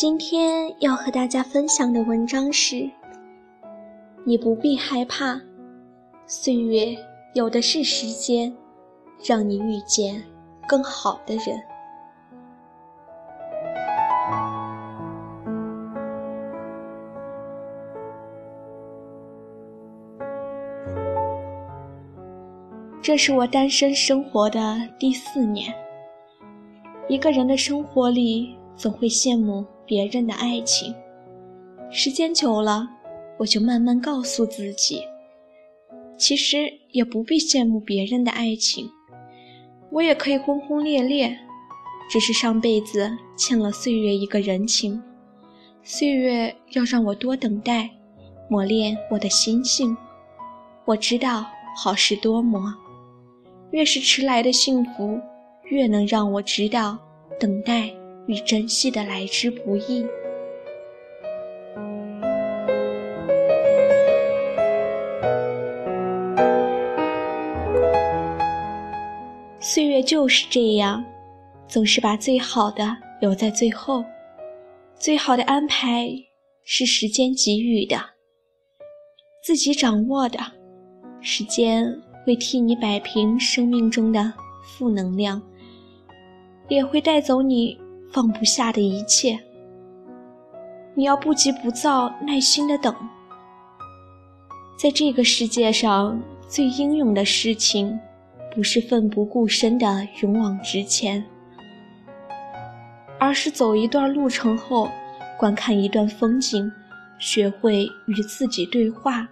今天要和大家分享的文章是：你不必害怕，岁月有的是时间，让你遇见更好的人。这是我单身生活的第四年，一个人的生活里总会羡慕。别人的爱情，时间久了，我就慢慢告诉自己，其实也不必羡慕别人的爱情，我也可以轰轰烈烈，只是上辈子欠了岁月一个人情，岁月要让我多等待，磨练我的心性。我知道好事多磨，越是迟来的幸福，越能让我知道等待。与珍惜的来之不易。岁月就是这样，总是把最好的留在最后。最好的安排是时间给予的，自己掌握的。时间会替你摆平生命中的负能量，也会带走你。放不下的一切，你要不急不躁，耐心的等。在这个世界上，最英勇的事情，不是奋不顾身的勇往直前，而是走一段路程后，观看一段风景，学会与自己对话，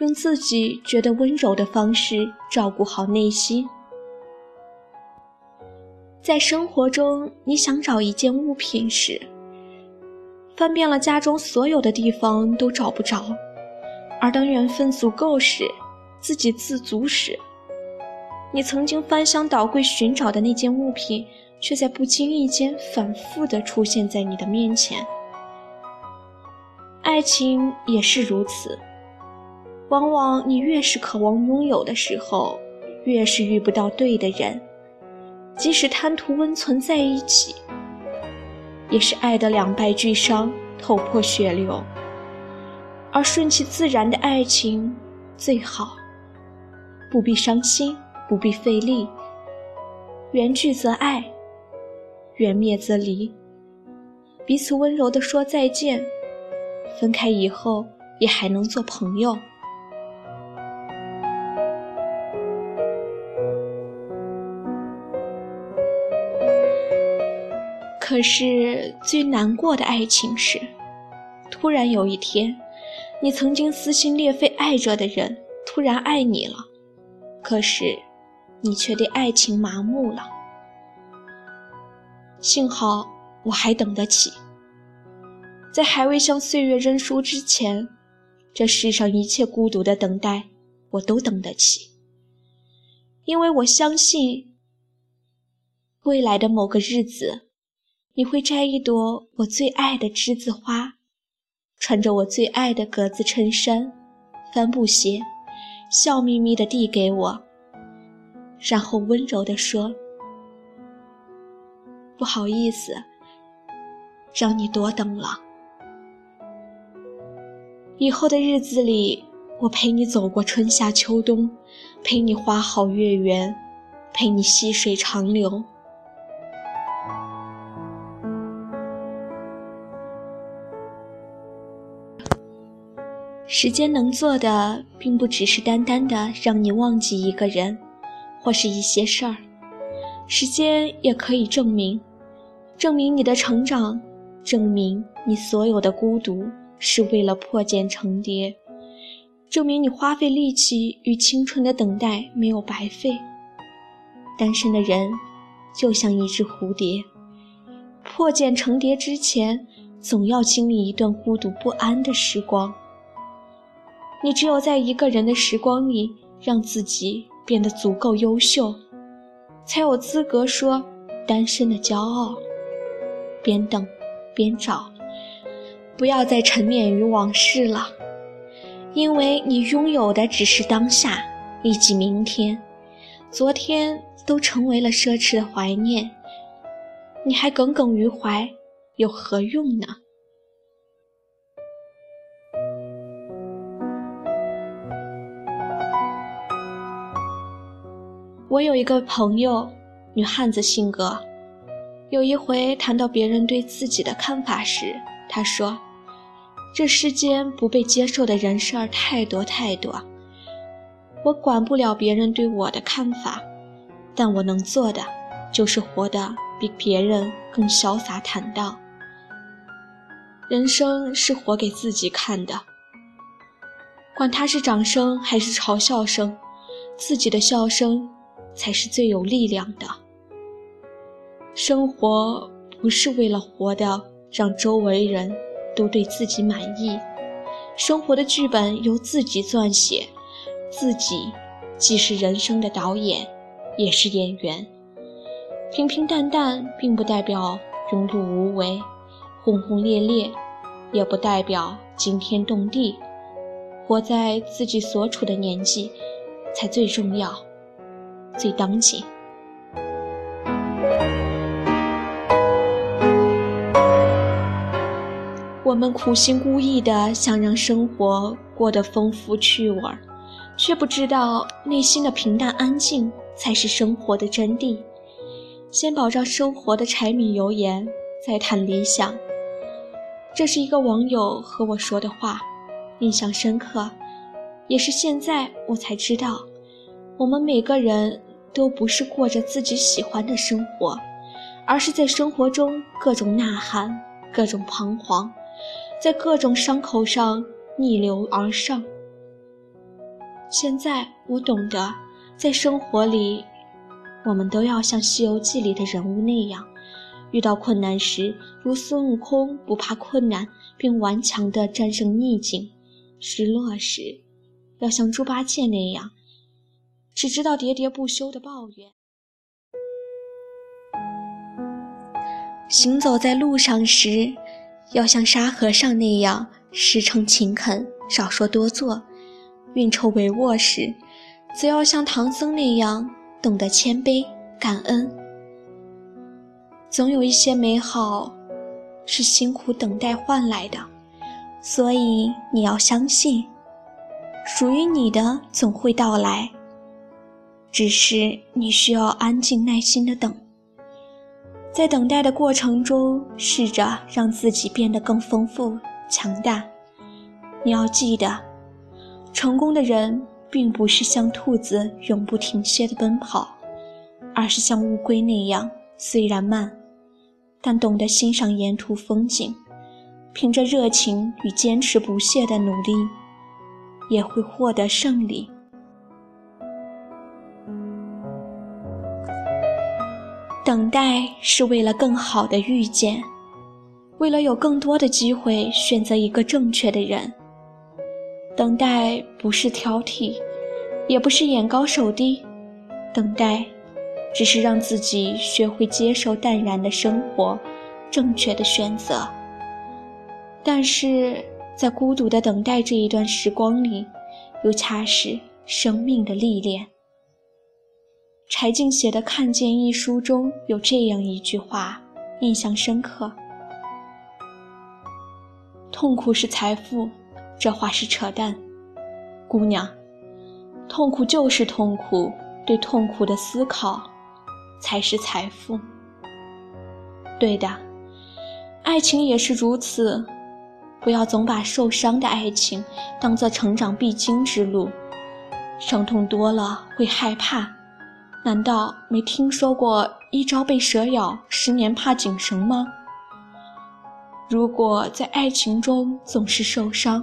用自己觉得温柔的方式照顾好内心。在生活中，你想找一件物品时，翻遍了家中所有的地方都找不着；而当缘分足够时，自给自足时，你曾经翻箱倒柜寻找的那件物品，却在不经意间反复地出现在你的面前。爱情也是如此，往往你越是渴望拥有的时候，越是遇不到对的人。即使贪图温存在一起，也是爱得两败俱伤、头破血流。而顺其自然的爱情最好，不必伤心，不必费力。缘聚则爱，缘灭则离。彼此温柔地说再见，分开以后也还能做朋友。可是最难过的爱情是，突然有一天，你曾经撕心裂肺爱着的人突然爱你了，可是你却对爱情麻木了。幸好我还等得起，在还未向岁月认输之前，这世上一切孤独的等待，我都等得起，因为我相信未来的某个日子。你会摘一朵我最爱的栀子花，穿着我最爱的格子衬衫、帆布鞋，笑眯眯地递给我，然后温柔地说：“不好意思，让你多等了。以后的日子里，我陪你走过春夏秋冬，陪你花好月圆，陪你细水长流。”时间能做的，并不只是单单的让你忘记一个人，或是一些事儿。时间也可以证明，证明你的成长，证明你所有的孤独是为了破茧成蝶，证明你花费力气与青春的等待没有白费。单身的人，就像一只蝴蝶，破茧成蝶之前，总要经历一段孤独不安的时光。你只有在一个人的时光里，让自己变得足够优秀，才有资格说单身的骄傲。边等边找，不要再沉湎于往事了，因为你拥有的只是当下以及明天，昨天都成为了奢侈的怀念。你还耿耿于怀，有何用呢？我有一个朋友，女汉子性格。有一回谈到别人对自己的看法时，她说：“这世间不被接受的人事儿太多太多，我管不了别人对我的看法，但我能做的就是活得比别人更潇洒坦荡。人生是活给自己看的，管他是掌声还是嘲笑声，自己的笑声。”才是最有力量的。生活不是为了活的让周围人都对自己满意，生活的剧本由自己撰写，自己既是人生的导演，也是演员。平平淡淡并不代表庸碌无为，轰轰烈烈也不代表惊天动地。活在自己所处的年纪，才最重要。最当今。我们苦心孤诣的想让生活过得丰富趣味，却不知道内心的平淡安静才是生活的真谛。先保障生活的柴米油盐，再谈理想。这是一个网友和我说的话，印象深刻，也是现在我才知道，我们每个人。都不是过着自己喜欢的生活，而是在生活中各种呐喊，各种彷徨，在各种伤口上逆流而上。现在我懂得，在生活里，我们都要像《西游记》里的人物那样，遇到困难时，如孙悟空不怕困难，并顽强地战胜逆境；失落时，要像猪八戒那样。只知道喋喋不休的抱怨。行走在路上时，要像沙和尚那样实诚勤恳，少说多做；运筹帷幄时，则要像唐僧那样懂得谦卑感恩。总有一些美好是辛苦等待换来的，所以你要相信，属于你的总会到来。只是你需要安静耐心的等，在等待的过程中，试着让自己变得更丰富、强大。你要记得，成功的人并不是像兔子永不停歇的奔跑，而是像乌龟那样，虽然慢，但懂得欣赏沿途风景，凭着热情与坚持不懈的努力，也会获得胜利。等待是为了更好的遇见，为了有更多的机会选择一个正确的人。等待不是挑剔，也不是眼高手低，等待，只是让自己学会接受淡然的生活，正确的选择。但是在孤独的等待这一段时光里，又恰是生命的历练。柴静写的《看见》一书中有这样一句话，印象深刻：“痛苦是财富。”这话是扯淡，姑娘，痛苦就是痛苦，对痛苦的思考才是财富。对的，爱情也是如此，不要总把受伤的爱情当做成长必经之路，伤痛多了会害怕。难道没听说过“一朝被蛇咬，十年怕井绳”吗？如果在爱情中总是受伤，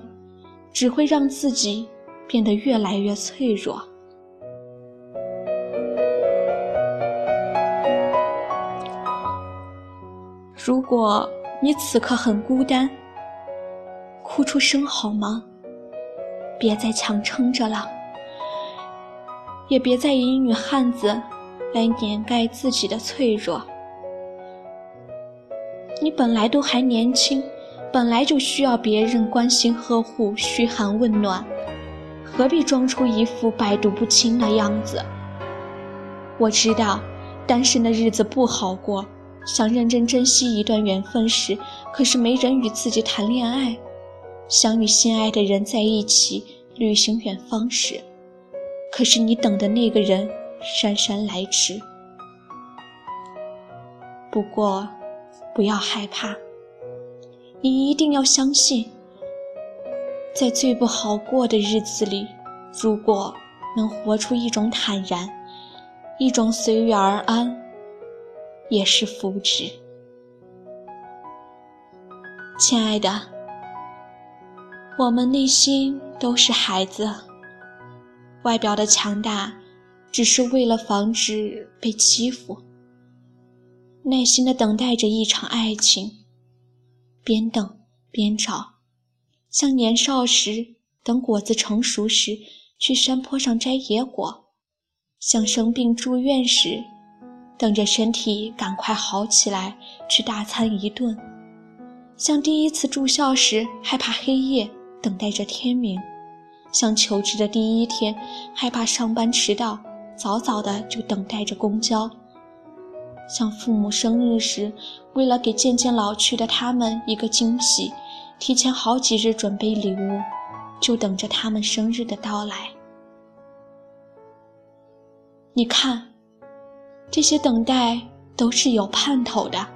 只会让自己变得越来越脆弱。如果你此刻很孤单，哭出声好吗？别再强撑着了。也别再以女汉子来掩盖自己的脆弱。你本来都还年轻，本来就需要别人关心呵护、嘘寒问暖，何必装出一副百毒不侵的样子？我知道，单身的日子不好过，想认真珍惜一段缘分时，可是没人与自己谈恋爱；想与心爱的人在一起旅行远方时，可是你等的那个人姗姗来迟。不过，不要害怕，你一定要相信，在最不好过的日子里，如果能活出一种坦然，一种随遇而安，也是福祉。亲爱的，我们内心都是孩子，外表的强大，只是为了防止被欺负。耐心的等待着一场爱情，边等边找，像年少时等果子成熟时去山坡上摘野果，像生病住院时等着身体赶快好起来去大餐一顿，像第一次住校时害怕黑夜等待着天明，像求职的第一天害怕上班迟到早早的就等待着公交。像父母生日时，为了给渐渐老去的他们一个惊喜，提前好几日准备礼物，就等着他们生日的到来。你看，这些等待都是有盼头的，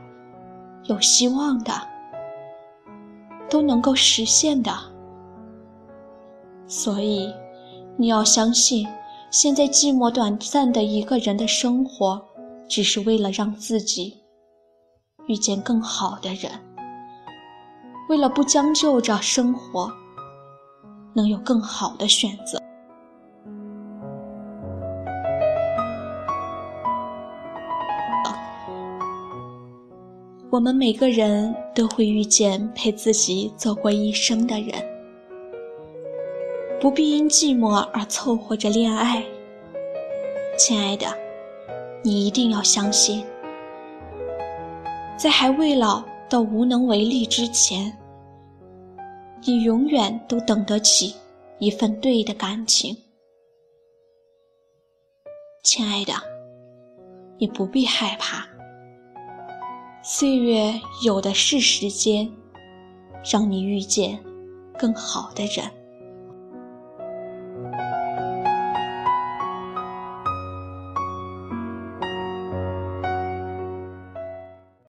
有希望的，都能够实现的。所以，你要相信，现在寂寞短暂的一个人的生活。只是为了让自己遇见更好的人，为了不将就着生活，能有更好的选择。我们每个人都会遇见陪自己走过一生的人，不必因寂寞而凑合着恋爱，亲爱的。你一定要相信，在还未老到无能为力之前，你永远都等得起一份对的感情。亲爱的，你不必害怕，岁月有的是时间，让你遇见更好的人。